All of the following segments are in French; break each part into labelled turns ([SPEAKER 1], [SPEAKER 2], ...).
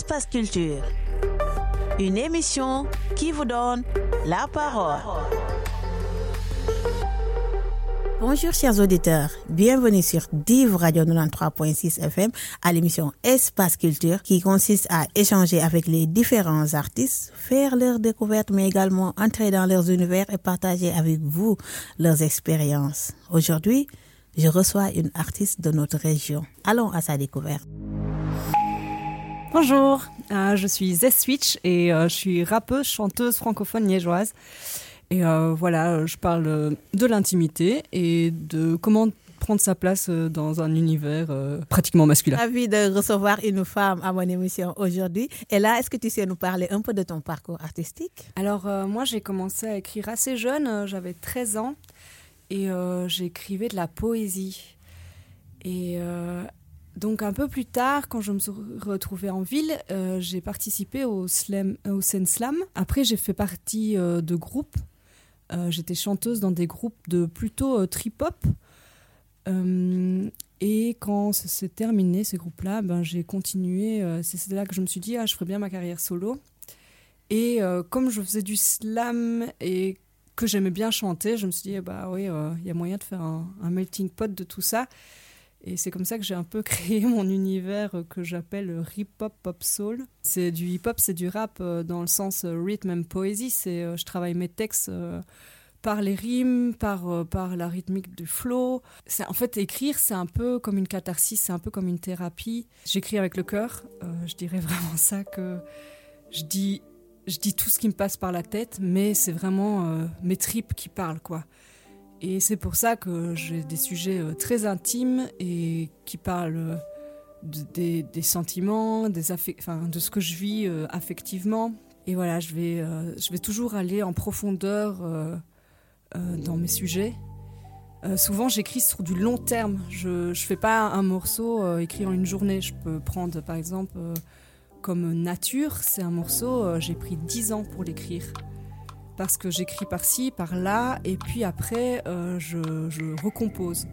[SPEAKER 1] Espace Culture. Une émission qui vous donne la parole. Bonjour chers auditeurs, bienvenue sur Div Radio 93.6 FM à l'émission Espace Culture qui consiste à échanger avec les différents artistes, faire leurs découvertes mais également entrer dans leurs univers et partager avec vous leurs expériences. Aujourd'hui, je reçois une artiste de notre région. Allons à sa découverte.
[SPEAKER 2] Bonjour, euh, je suis Zess Switch et euh, je suis rappeuse, chanteuse francophone liégeoise. Et euh, voilà, je parle de l'intimité et de comment prendre sa place dans un univers pratiquement masculin.
[SPEAKER 1] Ravi de recevoir une femme à mon émission aujourd'hui. Et là, est-ce que tu sais nous parler un peu de ton parcours artistique?
[SPEAKER 2] Alors, moi, j'ai commencé à écrire assez jeune, j'avais 13 ans, et j'écrivais de la poésie. Et donc un peu plus tard, quand je me suis retrouvée en ville, euh, j'ai participé au, slam, au Slam. Après, j'ai fait partie euh, de groupes. Euh, j'étais chanteuse dans des groupes de plutôt trip-hop. et quand s'est terminé, ces groupes-là, ben, j'ai continué. C'est là que je me suis dit, ah, je ferais bien ma carrière solo. Et comme je faisais du slam et que j'aimais bien chanter, je me suis dit, bah oui, il y a moyen de faire un melting pot de tout ça. Et c'est comme ça que j'ai un peu créé mon univers que j'appelle hip-hop pop soul. C'est du hip-hop, c'est du rap euh, dans le sens euh, rhythm and poésie. Euh, je travaille mes textes par les rimes, par, la rythmique du flow. En fait, écrire, c'est un peu comme une catharsis, c'est un peu comme une thérapie. J'écris avec le cœur. je dirais vraiment ça que je dis, je dis tout ce qui me passe par la tête, mais c'est vraiment mes tripes qui parlent, quoi. Et c'est pour ça que j'ai des sujets euh, très intimes et qui parlent euh, des, sentiments, des enfin, de ce que je vis euh, affectivement. Et voilà, je vais, je vais toujours aller en profondeur dans mes sujets. souvent, j'écris sur du long terme. Je ne fais pas un morceau écrit en une journée. Je peux prendre, par exemple, comme Nature, c'est un morceau, j'ai pris dix ans pour l'écrire parce que j'écris par-ci, par-là, et puis après, euh, je, je, recompose.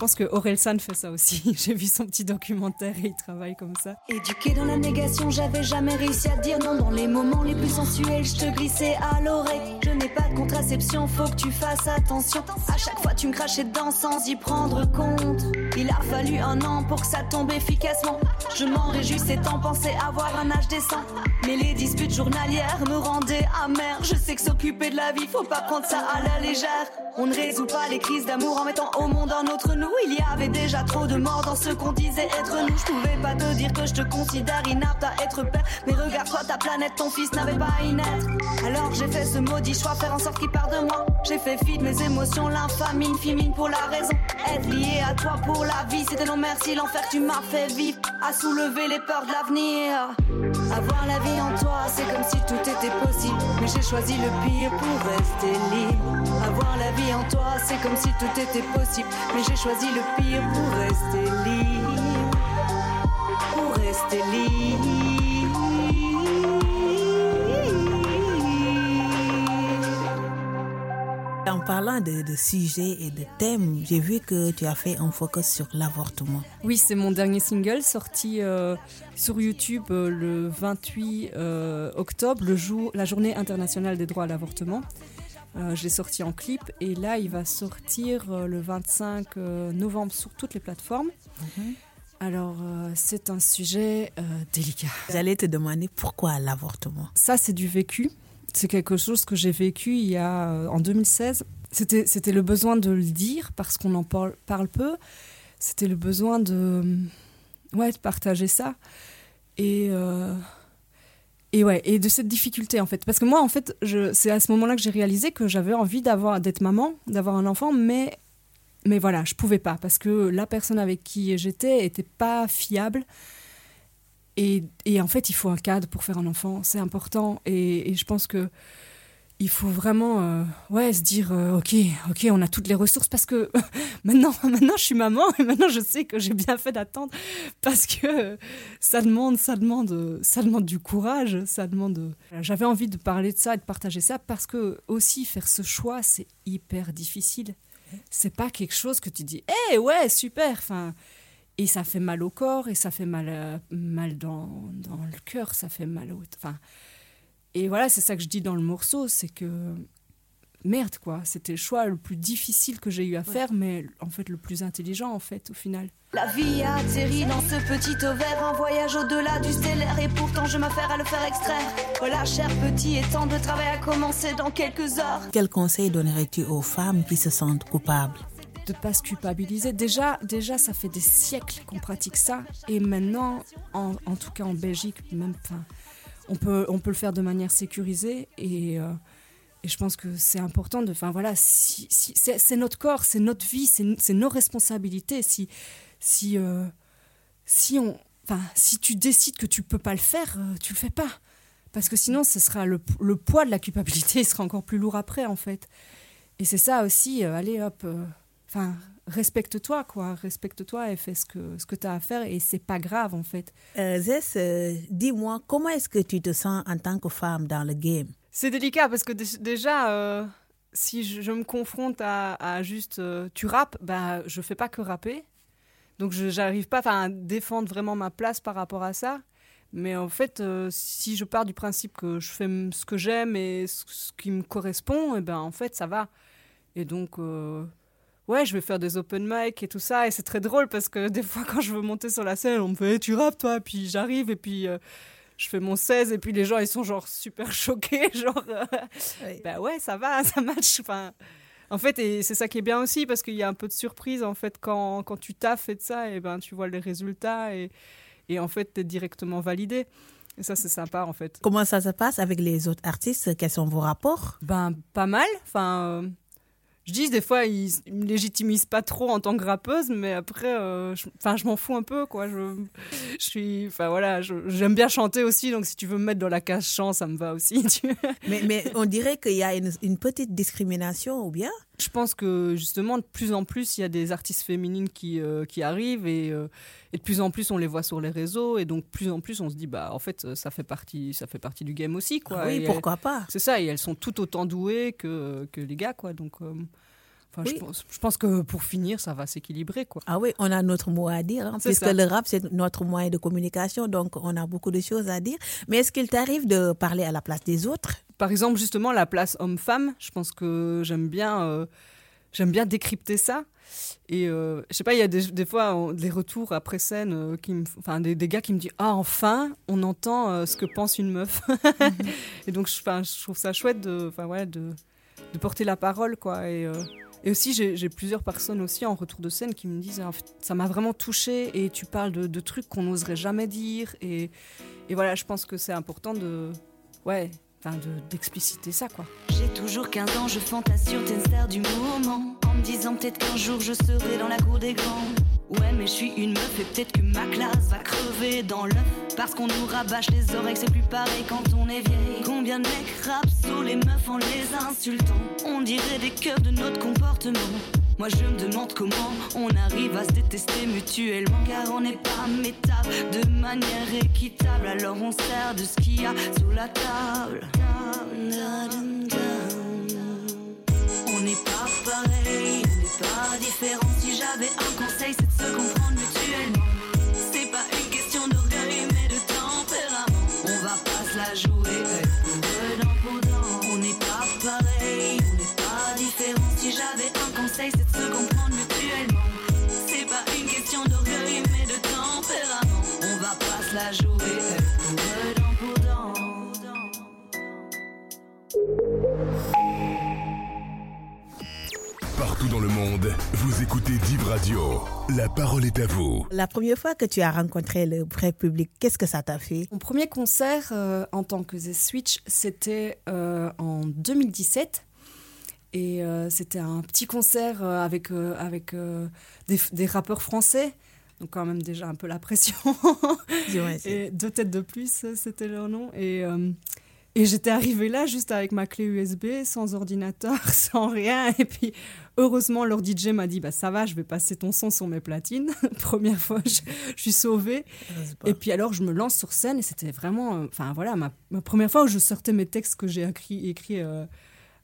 [SPEAKER 2] Pense que Aurel San fait ça aussi. J'ai vu son petit documentaire et il travaille comme ça.
[SPEAKER 3] Éduqué dans la négation, j'avais jamais réussi à dire non dans les moments les plus sensuels. Je te glissais à l'oreille. Je n'ai pas de contraception, faut que tu fasses attention. À chaque fois, tu me crachais dedans sans y prendre compte. Il a fallu un an pour que ça tombe efficacement. Je m'en réjouissais tant penser avoir un âge décent. Mais les disputes journalières me rendaient amère. Je sais que s'occuper de la vie, faut pas prendre ça à la légère. On ne résout pas les crises d'amour en mettant au monde un autre nous. Il y avait déjà trop de morts dans ce qu'on disait être nous. Je pouvais pas te dire que je te considère inapte à être père. Mais regarde-toi, ta planète, ton fils n'avait pas à y naître. Alors j'ai fait ce maudit choix, faire en sorte qu'il parte de moi. J'ai fait fi de mes émotions, l'infamine, fimine pour la raison. Être lié à toi pour la vie, c'était non merci, l'enfer tu m'as fait vivre. À soulever les peurs de l'avenir. Avoir la vie en toi, c'est comme si tout était possible. Mais j'ai choisi le pire pour rester libre. Avoir la vie en toi, c'est comme si tout était possible. Mais j'ai le pire pour rester libre. Pour rester libre.
[SPEAKER 1] En parlant de, sujets et de thèmes, j'ai vu que tu as fait un focus sur l'avortement.
[SPEAKER 2] Oui, c'est mon dernier single sorti euh, sur YouTube euh, le 28 euh, octobre, le jour, la journée internationale des droits à l'avortement. Je l'ai sorti en clip et là, il va sortir le 25 novembre sur toutes les plateformes. Mhm. Alors, c'est un sujet délicat.
[SPEAKER 1] J'allais te demander pourquoi l'avortement.
[SPEAKER 2] Ça, c'est du vécu c'est quelque chose que j'ai vécu il y a euh, en 2016. C'était c'était le besoin de le dire parce qu'on en parle, parle peu. C'était le besoin de ouais de partager ça et euh, et ouais et de cette difficulté en fait. Parce que moi en fait c'est à ce moment-là que j'ai réalisé que j'avais envie d'avoir d'être maman d'avoir un enfant mais mais voilà je pouvais pas. Parce que la personne avec qui j'étais était pas fiable. Et, et, en fait, il faut un cadre pour faire un enfant, c'est important. Et, je pense que il faut vraiment euh, ouais, se dire euh, ok, ok, on a toutes les ressources parce que maintenant, maintenant, je suis maman et maintenant, je sais que j'ai bien fait d'attendre parce que ça demande, ça demande, ça demande du courage, ça demande. J'avais envie de parler de ça et de partager ça parce que aussi faire ce choix, c'est hyper difficile. C'est pas quelque chose que tu dis, eh ouais, super. Enfin, et ça fait mal au corps et ça fait mal, euh, mal dans, dans le cœur, ça fait mal au. Enfin, et voilà, c'est ça que je dis dans le morceau, c'est que merde quoi, c'était le choix le plus difficile que j'ai eu à faire, mais en fait le plus intelligent en fait au final.
[SPEAKER 3] La vie a atterri dans ce petit ovaire, un voyage au-delà du stellaire Et pourtant je m'affaire à le faire extraire Voilà cher petit et tant de travail à commencer dans quelques heures
[SPEAKER 1] Quel conseil donnerais-tu aux femmes qui se sentent coupables?
[SPEAKER 2] De pas se culpabiliser. Déjà, déjà, ça fait des siècles qu'on pratique ça, et maintenant, en, en tout cas en Belgique, même, enfin, on peut, on peut le faire de manière sécurisée et, euh, et je pense que c'est important de, enfin voilà, si, c'est notre corps, c'est notre vie, c'est nos responsabilités. Si, si, euh, si on, si tu décides que tu peux pas le faire, euh, tu le fais pas, parce que sinon, ce sera le, le, poids de la culpabilité, il sera encore plus lourd après en fait. Et c'est ça aussi, allez hop enfin, respecte-toi, quoi. Respecte-toi et fais ce que, ce que tu as à faire et c'est pas grave, en fait.
[SPEAKER 1] Euh, Zess, euh, dis-moi, comment est-ce que tu te sens en tant que femme dans le game?
[SPEAKER 2] C'est délicat parce que déjà, euh, si je, me confronte à, juste euh, tu rappes, bah, je fais pas que rapper. Donc, je n'arrive pas à défendre vraiment ma place par rapport à ça. Mais en fait, si je pars du principe que je fais ce que j'aime et ce, qui me correspond, et eh ben en fait, ça va. Et donc, ouais, je vais faire des open mic et tout ça. Et c'est très drôle parce que des fois, quand je veux monter sur la scène, on me fait Tu rappes, toi? Puis j'arrive et puis euh, je fais mon 16 et puis les gens, ils sont genre super choqués. Genre, euh, bah ouais, ça va, ça match. Enfin. En fait, et c'est ça qui est bien aussi parce qu'il y a un peu de surprise en fait quand, quand tu taffes et de ça, et ben tu vois les résultats et, et en fait tu es directement validé. Et ça c'est sympa en fait.
[SPEAKER 1] Comment ça se passe avec les autres artistes? Quels sont vos rapports?
[SPEAKER 2] Ben pas mal. Enfin, euh, je dis des fois ils, me légitimisent pas trop en tant que rappeuse mais après euh, enfin je, m'en fous un peu quoi. Je, je suis enfin voilà j'aime bien chanter aussi donc si tu veux me mettre dans la case chant ça me va aussi
[SPEAKER 1] mais, on dirait qu'il y a une, petite discrimination ou bien
[SPEAKER 2] je pense que justement de plus en plus il y a des artistes féminines qui, euh, qui arrivent et, euh, et, de plus en plus on les voit sur les réseaux et donc plus en plus on se dit bah en fait ça fait partie ça fait partie du game aussi quoi
[SPEAKER 1] ah oui pourquoi pas
[SPEAKER 2] c'est ça et elles sont tout autant douées que, que les gars quoi donc Enfin, je, pense, je, pense, que pour finir, ça va s'équilibrer. Quoi.
[SPEAKER 1] Ah oui, on a notre mot à dire, hein, puisque le rap, c'est notre moyen de communication, donc on a beaucoup de choses à dire. Mais est-ce qu'il t'arrive de parler à la place des autres?
[SPEAKER 2] Par exemple, justement, la place homme-femme, je pense que j'aime bien, euh, j'aime bien décrypter ça. Et euh, je sais pas, il y a des, des fois des retours après scène, euh, qui enfin des, des, gars qui me disent Ah, enfin, on entend euh, ce que pense une meuf. Et donc, je, je trouve ça chouette de, ouais, de, de porter la parole, quoi. Et, et aussi, j'ai plusieurs personnes aussi en retour de scène qui me disent ça m'a vraiment touché et tu parles de, de trucs qu'on n'oserait jamais dire. Et, et, voilà, je pense que c'est important de. Ouais. Enfin, d'expliciter ça, quoi.
[SPEAKER 3] J'ai toujours 15 ans, je fantasme sur tes du moment. En me disant peut-être qu'un jour je serai dans la cour des grands. Ouais, mais je suis une meuf et peut-être que ma classe va crever dans l'œuf. Parce qu'on nous rabâche les oreilles, c'est plus pareil quand on est vieille. Combien de mecs rappent sous les meufs en les insultant? On dirait des cœurs de notre comportement. Moi je me demande comment on arrive à se détester mutuellement. Car on n'est pas métable de manière équitable. Alors on sert de ce qu'il y a sous la table. On n'est pas pareil, on n'est pas différent. Si j'avais un conseil c'est de se comprendre pour
[SPEAKER 4] Partout dans le monde, vous écoutez Div Radio. La parole est à vous.
[SPEAKER 1] La première fois que tu as rencontré le vrai public, qu'est-ce que ça t'a fait?
[SPEAKER 2] Mon premier concert euh, en tant que The Switch, c'était euh, en 2017. Et euh, c'était un petit concert euh, avec, euh, avec euh, des, des, rappeurs français. Donc quand même déjà un peu la pression. et deux têtes de plus, c'était leur nom. Et, euh, et j'étais arrivée là juste avec ma clé USB, sans ordinateur, sans rien. Et puis heureusement, leur DJ m'a dit bah, Ça va, je vais passer ton son sur mes platines. Première fois, je, je suis sauvée. Et puis alors, je me lance sur scène et c'était vraiment. Enfin voilà, ma, ma, première fois où je sortais mes textes que j'ai écrits écrit, euh,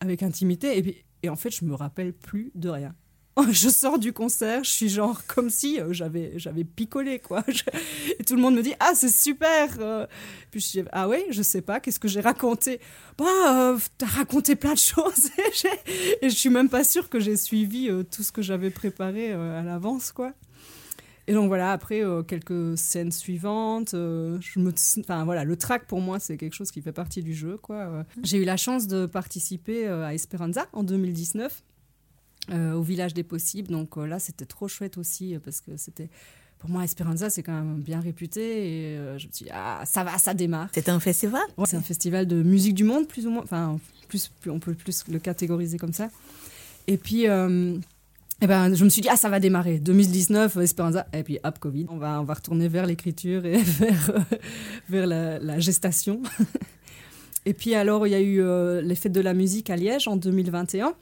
[SPEAKER 2] avec intimité. Et, puis, et en fait, je me rappelle plus de rien. Je sors du concert, je suis genre comme si euh, j'avais j'avais picolé quoi. Et tout le monde me dit ah c'est super. euh. Puis je dis ah ouais je sais pas qu'est-ce que j'ai raconté? Bah euh, t'as raconté plein de choses et, et je suis même pas sûre que j'ai suivi tout ce que j'avais préparé à l'avance quoi. Et donc voilà, après quelques scènes suivantes, enfin voilà, le track pour moi c'est quelque chose qui fait partie du jeu quoi. J'ai eu la chance de participer à Esperanza en 2019 euh, au village des possibles, donc euh, là c'était trop chouette aussi euh, parce que c'était pour moi Esperanza c'est quand même bien réputé et euh, je me suis dit ah ça va, ça démarre.
[SPEAKER 1] C'est un festival?
[SPEAKER 2] Ouais, c'est un festival de musique du monde, plus ou moins. Enfin, plus, plus- on peut plus le catégoriser comme ça. Et puis, euh, eh ben, je me suis dit, ah, ça va démarrer. 2019, euh, Esperanza. Et puis, hop, Covid. On va, on va retourner vers l'écriture et vers, euh, vers la, la gestation. et puis, alors, il y a eu les fêtes de la musique à Liège en 2021.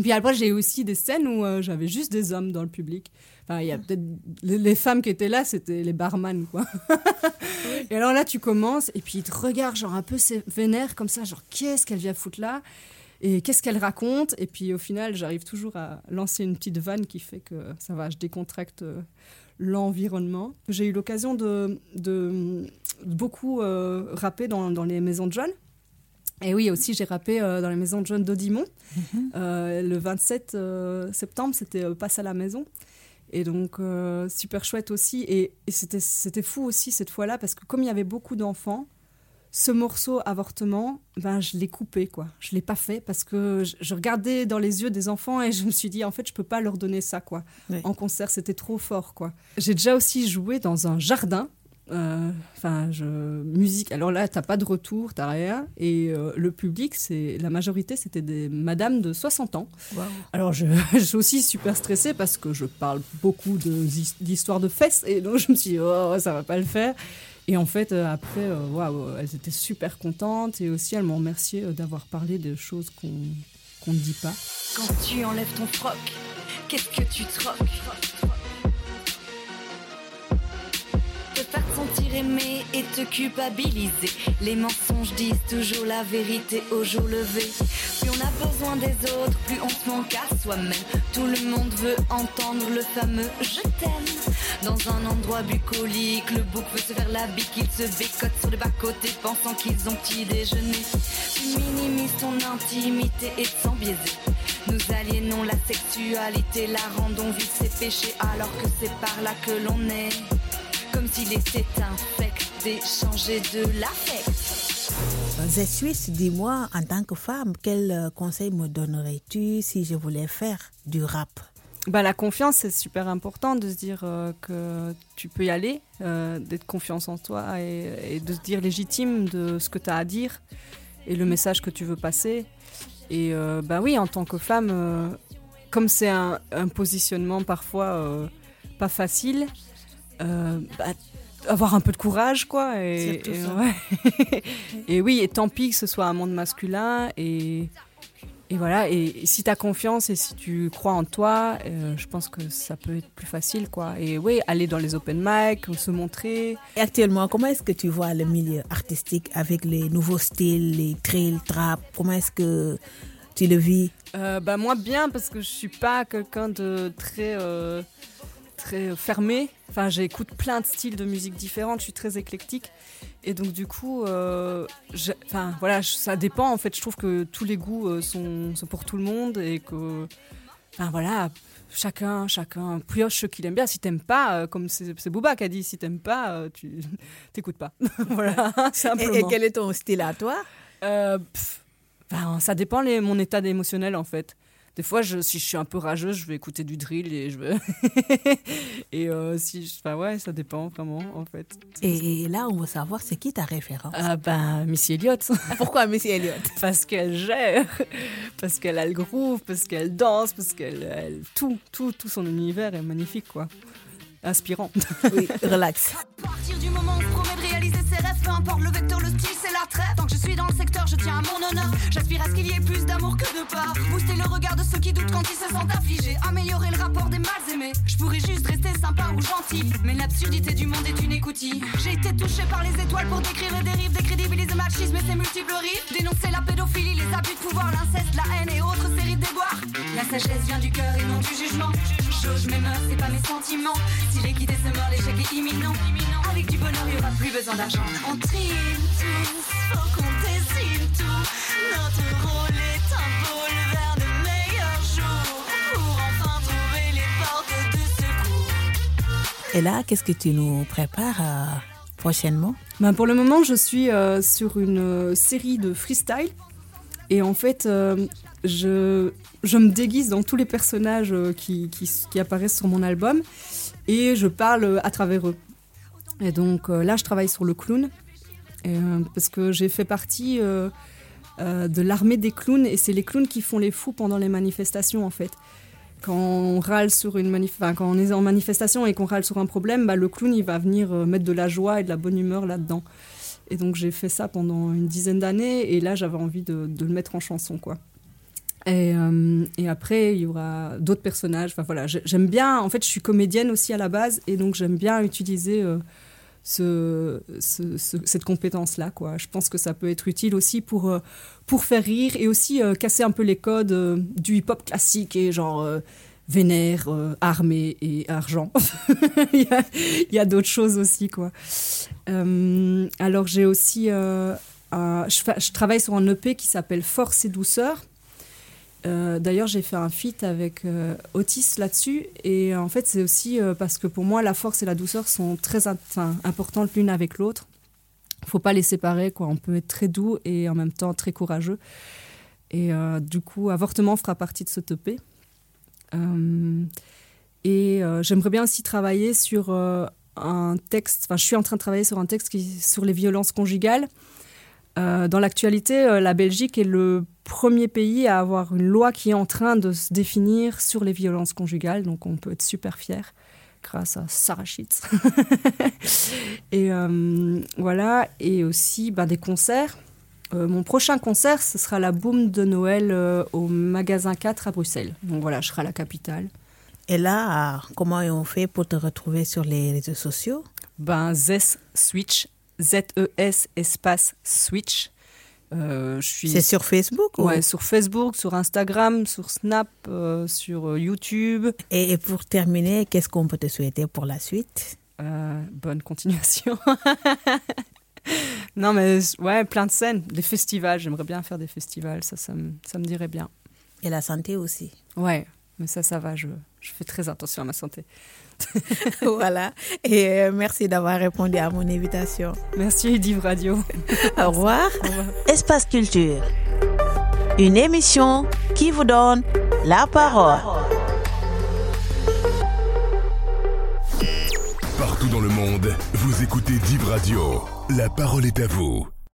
[SPEAKER 2] Puis après, j'ai aussi des scènes où euh, j'avais juste des hommes dans le public. Enfin, il y a peut-être les, femmes qui étaient là, c'était les barman, quoi. Et alors là, tu commences, et puis ils te regardent, genre un peu vénère, comme ça, genre qu'est-ce qu'elle vient foutre là? Et qu'est-ce qu'elle raconte? Et puis au final, j'arrive toujours à lancer une petite vanne qui fait que ça va, je décontracte euh, l'environnement. J'ai eu l'occasion de, de beaucoup euh, rapper dans, dans les maisons de jeunes. Et oui, aussi, j'ai rappé euh, dans les maisons de jeunes d'Audimont. Euh, le 27 euh, septembre, c'était Passe à la maison. Et donc, super chouette aussi. Et, et c'était c'était fou aussi cette fois-là, parce que comme il y avait beaucoup d'enfants, ce morceau avortement, ben, je l'ai coupé, quoi. Je l'ai pas fait parce que je, je regardais dans les yeux des enfants et je me suis dit, en fait, je peux pas leur donner ça, quoi.
[SPEAKER 1] Oui.
[SPEAKER 2] En concert, c'était trop fort, quoi. J'ai déjà aussi joué dans un jardin. Euh, Enfin, je musique. Alors là, t'as pas de retour, t'as rien. Et euh, le public, c'est la majorité, c'était des madames de 60 ans. Alors, je, je suis aussi super stressée parce que je parle beaucoup d'histoires de fesses et donc je me suis dit, oh, ça va pas le faire. Et en fait, euh, après, euh, waouh, elles étaient super contentes et aussi elles m'ont remercié euh, d'avoir parlé de choses qu'on qu'on ne dit pas.
[SPEAKER 3] Quand tu enlèves ton froc, qu'est-ce que tu troques? Sentir aimé et te culpabiliser. Les mensonges disent toujours la vérité au jour levé. Plus on a besoin des autres, plus on se manque à soi-même. Tout le monde veut entendre le fameux je t'aime. Dans un endroit bucolique, le bouc veut se faire la bique, il se bécote sur le bas-côté pensant qu'ils ont petit déjeuner. Tu minimises ton intimité et te sens biaisé. Nous aliénons la sexualité, la rendons vite ses péchés alors que c'est par là que l'on est. S'il était infect d'échanger de l'affect.
[SPEAKER 1] Z Suisse, dis-moi, en tant que femme, quel euh, conseil me donnerais-tu si je voulais faire du rap?
[SPEAKER 2] Bah, la confiance, c'est super important de se dire euh, que tu peux y aller, euh, d'être confiance en toi et, et de se dire légitime de ce que tu as à dire et le message que tu veux passer. Et euh, bah oui, en tant que femme, euh, comme c'est un, un positionnement parfois euh, pas facile, euh, bah, avoir un peu de courage, quoi. Et, et
[SPEAKER 1] ça.
[SPEAKER 2] ouais. et oui, et tant pis que ce soit un monde masculin et et voilà, et si tu as confiance et si tu crois en toi, euh, je pense que ça peut être plus facile, quoi. Et oui, aller dans les open mic, se montrer.
[SPEAKER 1] Et actuellement, comment est-ce que tu vois le milieu artistique avec les nouveaux styles, les trail, trap Comment est-ce que tu le vis?
[SPEAKER 2] Euh, bah moi bien parce que je suis pas quelqu'un de très euh, très fermé. Enfin, j'écoute plein de styles de musique différentes. Je suis très éclectique et donc du coup, euh, enfin voilà, ça dépend en fait. Je trouve que tous les goûts euh, sont, sont pour tout le monde et que, enfin voilà. Chacun, chacun pioche ce qu'il aime bien. Si t'aimes pas, euh, comme c'est Booba qui a dit, si t'aimes pas, euh, tu t'écoutes pas. voilà,
[SPEAKER 1] et,
[SPEAKER 2] simplement.
[SPEAKER 1] et quel est ton style à toi?
[SPEAKER 2] Euh, pff, ben, ça dépend les, mon état émotionnel en fait. Des fois, je, si je suis un peu rageuse, je vais écouter du drill et je vais. et euh, si, je- enfin ouais, ça dépend vraiment en fait.
[SPEAKER 1] et, là, on veut savoir c'est qui ta référence?
[SPEAKER 2] Ah ben Missy Elliott,
[SPEAKER 1] Pourquoi Missy Elliott?
[SPEAKER 2] Parce qu'elle gère, parce qu'elle a le groove, parce qu'elle danse, parce qu'elle elle- tout, tout, tout son univers est magnifique quoi, inspirant.
[SPEAKER 1] Oui, relax.
[SPEAKER 3] À partir du moment où on promet de réaliser peu importe le vecteur, le style, c'est la trêve. Tant que je suis dans le secteur, je tiens à mon honneur. J'aspire à ce qu'il y ait plus d'amour que de peur. Booster le regard de ceux qui doutent quand ils se sentent affligés. Améliorer le rapport des mal aimés. Je pourrais juste rester sympa ou gentil. Mais l'absurdité du monde est une écoutille. J'ai été touché par les étoiles pour décrire les dérives, décrédibiliser le machisme et ses multiples rives. Dénoncer la pédophilie, les abus de pouvoir, l'inceste, la haine et autres séries de déboires. La sagesse vient du cœur et non du jugement. Jauge mes mœurs, c'est pas mes sentiments. Si l'équité se meurt, l'échec est imminent. Avec du bonheur, il y aura plus besoin d'argent. On trime tous, faut qu'on dessine tout. Notre rôle est un pôle vers de meilleurs jours. Pour enfin trouver les portes de secours.
[SPEAKER 1] Et là, qu'est-ce que tu nous prépares euh, prochainement?
[SPEAKER 2] Ben, pour le moment, je suis euh, sur une euh, série de freestyle. Et en fait, euh, je, je me déguise dans tous les personnages euh, qui, qui, apparaissent sur mon album. Et je parle euh, à travers eux. Et donc là, je travaille sur le clown. Parce que j'ai fait partie de l'armée des clowns. Et c'est les clowns qui font les fous pendant les manifestations, en fait. Quand on râle sur une manif quand on est en manifestation et qu'on râle sur un problème, bah, le clown il va venir mettre de la joie et de la bonne humeur là-dedans. Et donc j'ai fait ça pendant une dizaine d'années et là j'avais envie de, le mettre en chanson quoi. Et, euh, et après il y aura d'autres personnages. Enfin voilà, j'ai- j'aime bien. En fait, je suis comédienne aussi à la base et donc j'aime bien utiliser euh, ce, ce- ce- cette compétence là quoi. Je pense que ça peut être utile aussi pour euh, pour faire rire et aussi casser un peu les codes du hip-hop classique et genre vénère, euh, armée et argent. il y a, il d'autres choses aussi, quoi. Euh, alors, j'ai aussi... euh, je, travaille sur un EP qui s'appelle Force et douceur. D'ailleurs, j'ai fait un feat avec Otis là-dessus. Et en fait, c'est aussi parce que pour moi, la force et la douceur sont très importantes l'une avec l'autre. faut pas les séparer, quoi. On peut être très doux et en même temps très courageux. Et du coup, Avortement fera partie de ce EP. Euh, et euh, j'aimerais bien aussi travailler sur euh, un texte, enfin je suis en train de travailler sur un texte sur les violences conjugales. Dans l'actualité, la Belgique est le premier pays à avoir une loi qui est en train de se définir sur les violences conjugales, donc on peut être super fier grâce à Sarah Schitz. et voilà, et aussi ben, des concerts. Euh, mon prochain concert, ce sera la Boom de Noël euh, au magasin 4 à Bruxelles. Donc voilà, je serai à la capitale.
[SPEAKER 1] Et là, comment on fait pour te retrouver sur les réseaux sociaux?
[SPEAKER 2] Ben, Zes Switch, Z-E-S espace Switch. Euh, suis
[SPEAKER 1] C'est sur Facebook ou-
[SPEAKER 2] ouais, sur Facebook, sur Instagram, sur Snap, euh, sur YouTube.
[SPEAKER 1] et, et pour terminer, qu'est-ce qu'on peut te souhaiter pour la suite?
[SPEAKER 2] Bonne continuation. non, mais ouais, plein de scènes, des festivals. J'aimerais bien faire des festivals, ça, ça me, ça me dirait bien.
[SPEAKER 1] Et la santé aussi.
[SPEAKER 2] Ouais, mais ça, ça va, je, je fais très attention à ma santé.
[SPEAKER 1] voilà. Et euh, merci d'avoir répondu à mon invitation.
[SPEAKER 2] Merci, Div Radio.
[SPEAKER 1] Au revoir.
[SPEAKER 2] Au revoir.
[SPEAKER 1] Espace Culture. Une émission qui vous donne la parole.
[SPEAKER 4] Partout dans le monde, vous écoutez Div Radio. La parole est à vous.